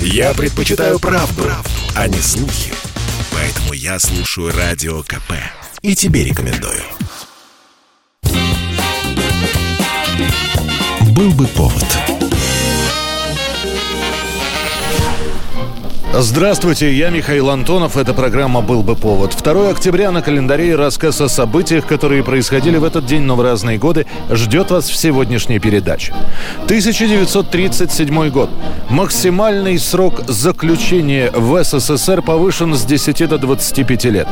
Я предпочитаю правду, правду, а не слухи. Поэтому я слушаю Радио КП. И тебе рекомендую. Был бы повод. Здравствуйте, я Михаил Антонов. Эта программа «Был бы повод». 2 октября на календаре рассказ о событиях, которые происходили в этот день, но в разные годы, ждет вас в сегодняшней передаче. 1937 год. Максимальный срок заключения в СССР повышен с 10 до 25 лет.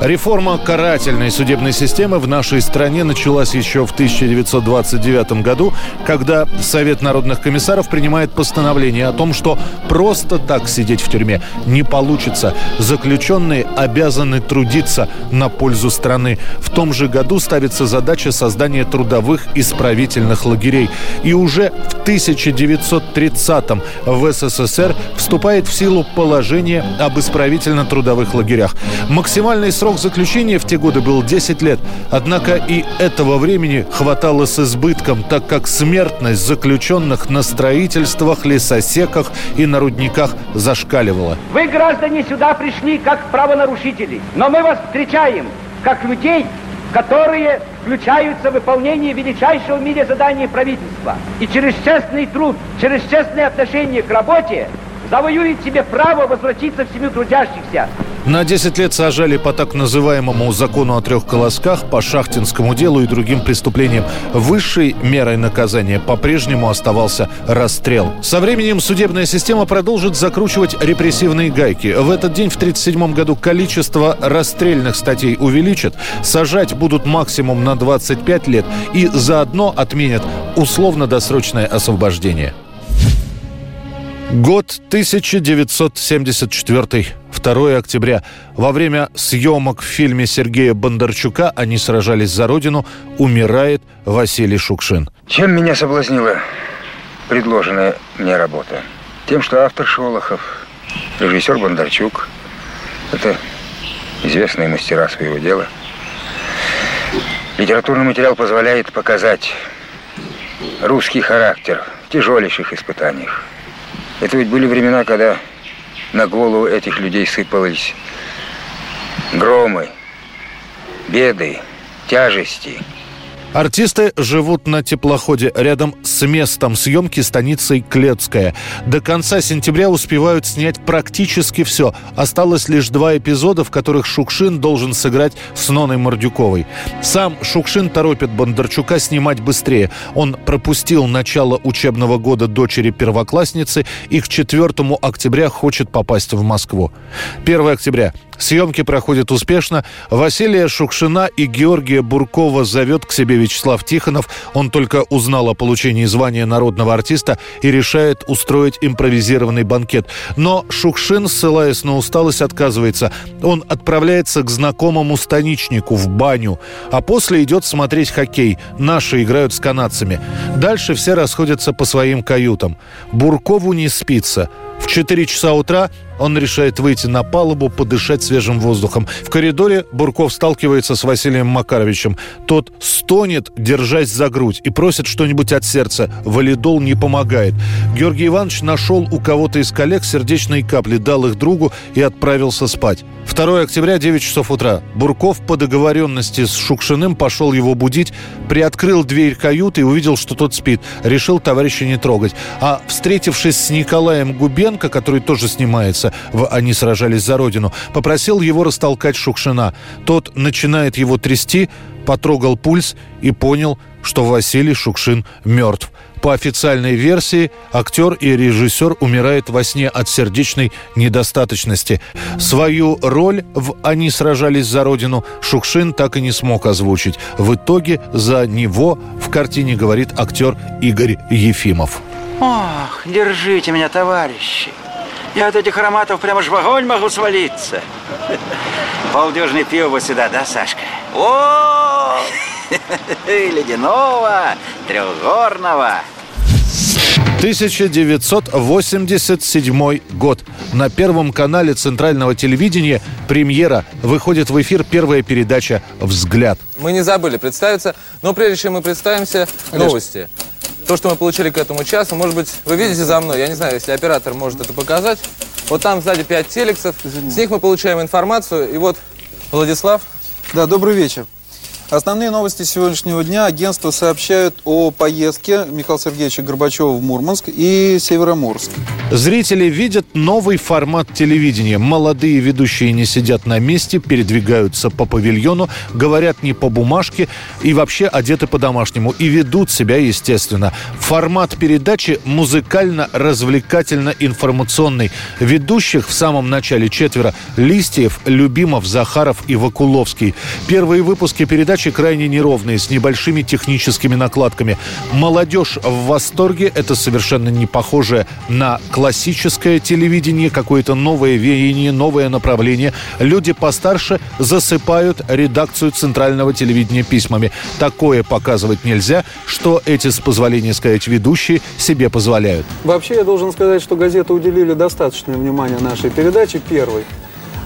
Реформа карательной судебной системы в нашей стране началась еще в 1929 году, когда Совет народных комиссаров принимает постановление о том, что просто так сидеть в тюрьме не получится. Заключенные обязаны трудиться на пользу страны. В том же году ставится задача создания трудовых исправительных лагерей. И уже в 1930-м в СССР вступает в силу положение об исправительно-трудовых лагерях. Максимальный срок заключения в те годы был 10 лет. Однако и этого времени хватало с избытком, так как смертность заключенных на строительствах, лесосеках и на рудниках зашкаливала зашкаливала. Вы, граждане, сюда пришли как правонарушители, но мы вас встречаем как людей, которые включаются в выполнение величайшего в мире задания правительства. И через честный труд, через честное отношение к работе завоюет себе право возвратиться в семью трудящихся. На 10 лет сажали по так называемому закону о трех колосках, по шахтинскому делу и другим преступлениям. Высшей мерой наказания по-прежнему оставался расстрел. Со временем судебная система продолжит закручивать репрессивные гайки. В этот день, в 1937 году, количество расстрельных статей увеличат, сажать будут максимум на 25 лет и заодно отменят условно-досрочное освобождение. Год 1974. 2 октября. Во время съемок в фильме Сергея Бондарчука «Они сражались за Родину» умирает Василий Шукшин. Чем меня соблазнила предложенная мне работа? Тем, что автор Шолохов, режиссер Бондарчук – это известные мастера своего дела. Литературный материал позволяет показать русский характер в тяжелейших испытаниях. Это ведь были времена, когда на голову этих людей сыпались громы, беды, тяжести – Артисты живут на теплоходе рядом с местом съемки станицей Клетская. До конца сентября успевают снять практически все. Осталось лишь два эпизода, в которых Шукшин должен сыграть с Ноной Мордюковой. Сам Шукшин торопит Бондарчука снимать быстрее. Он пропустил начало учебного года дочери первоклассницы и к 4 октября хочет попасть в Москву. 1 октября. Съемки проходят успешно. Василия Шукшина и Георгия Буркова зовет к себе Вячеслав Тихонов. Он только узнал о получении звания народного артиста и решает устроить импровизированный банкет. Но Шукшин, ссылаясь на усталость, отказывается. Он отправляется к знакомому станичнику в баню, а после идет смотреть хоккей. Наши играют с канадцами. Дальше все расходятся по своим каютам. Буркову не спится. В 4 часа утра он решает выйти на палубу, подышать свежим воздухом. В коридоре Бурков сталкивается с Василием Макаровичем. Тот стонет, держась за грудь, и просит что-нибудь от сердца. Валидол не помогает. Георгий Иванович нашел у кого-то из коллег сердечные капли, дал их другу и отправился спать. 2 октября, 9 часов утра. Бурков по договоренности с Шукшиным пошел его будить, приоткрыл дверь каюты и увидел, что тот спит. Решил товарища не трогать. А встретившись с Николаем Губенко, который тоже снимается, Геббельса в «Они сражались за Родину», попросил его растолкать Шукшина. Тот начинает его трясти, потрогал пульс и понял, что Василий Шукшин мертв. По официальной версии, актер и режиссер умирает во сне от сердечной недостаточности. Свою роль в «Они сражались за Родину» Шукшин так и не смог озвучить. В итоге за него в картине говорит актер Игорь Ефимов. Ох, держите меня, товарищи. Я от этих ароматов прямо ж в огонь могу свалиться. Полдюжины пива сюда, да, Сашка? О, ледяного, трехгорного. 1987 год. На Первом канале Центрального телевидения премьера выходит в эфир первая передача «Взгляд». Мы не забыли представиться, но прежде чем мы представимся, новости. То, что мы получили к этому часу. Может быть, вы видите за мной, я не знаю, если оператор может это показать. Вот там сзади 5 телексов, с них мы получаем информацию. И вот Владислав. Да, добрый вечер. Основные новости сегодняшнего дня. Агентства сообщают о поездке Михаила Сергеевича Горбачева в Мурманск и Североморск. Зрители видят новый формат телевидения. Молодые ведущие не сидят на месте, передвигаются по павильону, говорят не по бумажке и вообще одеты по-домашнему. И ведут себя естественно. Формат передачи музыкально-развлекательно-информационный. Ведущих в самом начале четверо. Листьев, Любимов, Захаров и Вакуловский. Первые выпуски передачи передачи крайне неровные, с небольшими техническими накладками. Молодежь в восторге. Это совершенно не похоже на классическое телевидение, какое-то новое веяние, новое направление. Люди постарше засыпают редакцию центрального телевидения письмами. Такое показывать нельзя, что эти, с позволения сказать, ведущие себе позволяют. Вообще, я должен сказать, что газеты уделили достаточное внимание нашей передаче первой.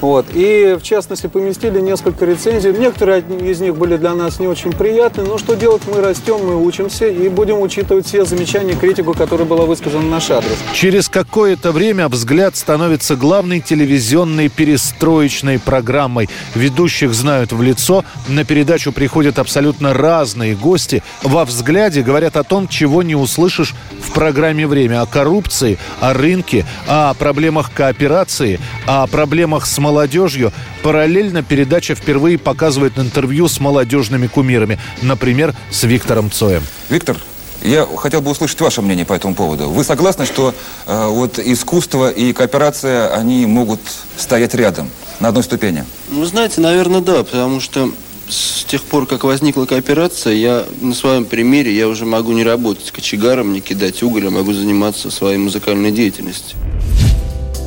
Вот. И, в частности, поместили несколько рецензий. Некоторые из них были для нас не очень приятны, но что делать, мы растем, мы учимся и будем учитывать все замечания, критику, которая была высказана в наш адрес. Через какое-то время «Взгляд» становится главной телевизионной перестроечной программой. Ведущих знают в лицо, на передачу приходят абсолютно разные гости. Во «Взгляде» говорят о том, чего не услышишь в программе «Время», о коррупции, о рынке, о проблемах кооперации, о проблемах с молодежью. Параллельно передача впервые показывает интервью с молодежными кумирами. Например, с Виктором Цоем. Виктор, я хотел бы услышать ваше мнение по этому поводу. Вы согласны, что э, вот искусство и кооперация, они могут стоять рядом, на одной ступени? Вы знаете, наверное, да, потому что с тех пор, как возникла кооперация, я на своем примере, я уже могу не работать кочегаром, не кидать уголь, а могу заниматься своей музыкальной деятельностью.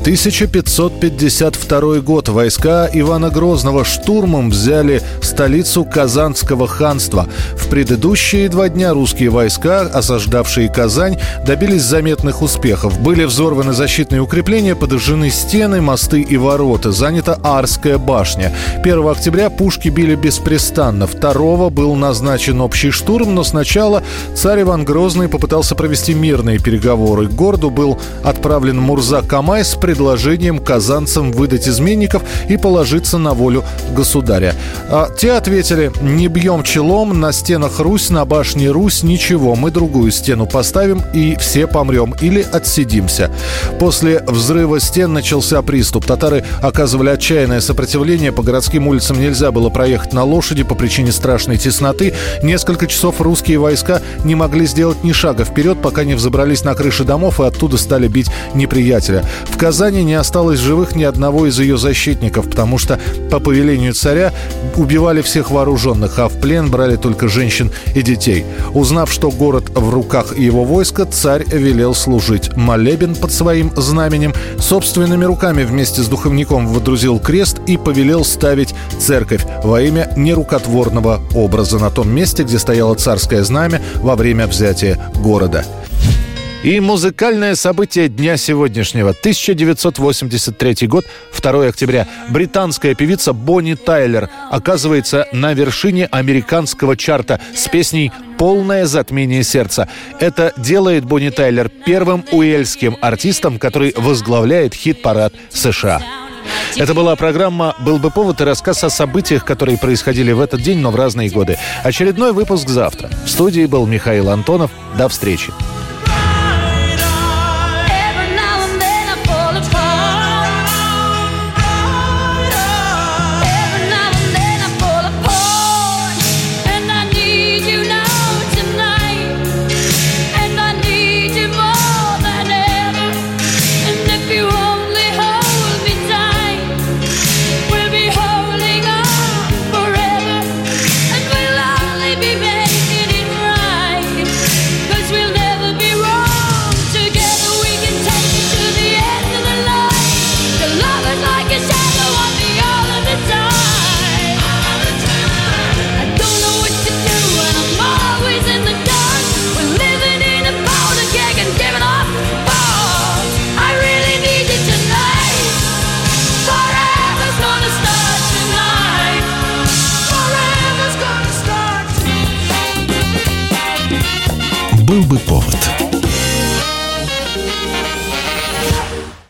1552 год. Войска Ивана Грозного штурмом взяли столицу Казанского ханства. В предыдущие два дня русские войска, осаждавшие Казань, добились заметных успехов. Были взорваны защитные укрепления, подожжены стены, мосты и ворота. Занята Арская башня. 1 октября пушки били беспрестанно. 2 был назначен общий штурм, но сначала царь Иван Грозный попытался провести мирные переговоры. К городу был отправлен Мурза Камай с предложением казанцам выдать изменников и положиться на волю государя. А те ответили, не бьем челом, на стенах Русь, на башне Русь, ничего, мы другую стену поставим и все помрем или отсидимся. После взрыва стен начался приступ. Татары оказывали отчаянное сопротивление, по городским улицам нельзя было проехать на лошади по причине страшной тесноты. Несколько часов русские войска не могли сделать ни шага вперед, пока не взобрались на крыши домов и оттуда стали бить неприятеля. В Казани Казани не осталось живых ни одного из ее защитников, потому что по повелению царя убивали всех вооруженных, а в плен брали только женщин и детей. Узнав, что город в руках его войска, царь велел служить. Молебен под своим знаменем собственными руками вместе с духовником водрузил крест и повелел ставить церковь во имя нерукотворного образа на том месте, где стояло царское знамя во время взятия города. И музыкальное событие дня сегодняшнего. 1983 год, 2 октября. Британская певица Бонни Тайлер оказывается на вершине американского чарта с песней «Полное затмение сердца». Это делает Бонни Тайлер первым уэльским артистом, который возглавляет хит-парад США. Это была программа «Был бы повод» и рассказ о событиях, которые происходили в этот день, но в разные годы. Очередной выпуск завтра. В студии был Михаил Антонов. До встречи. Был бы повод.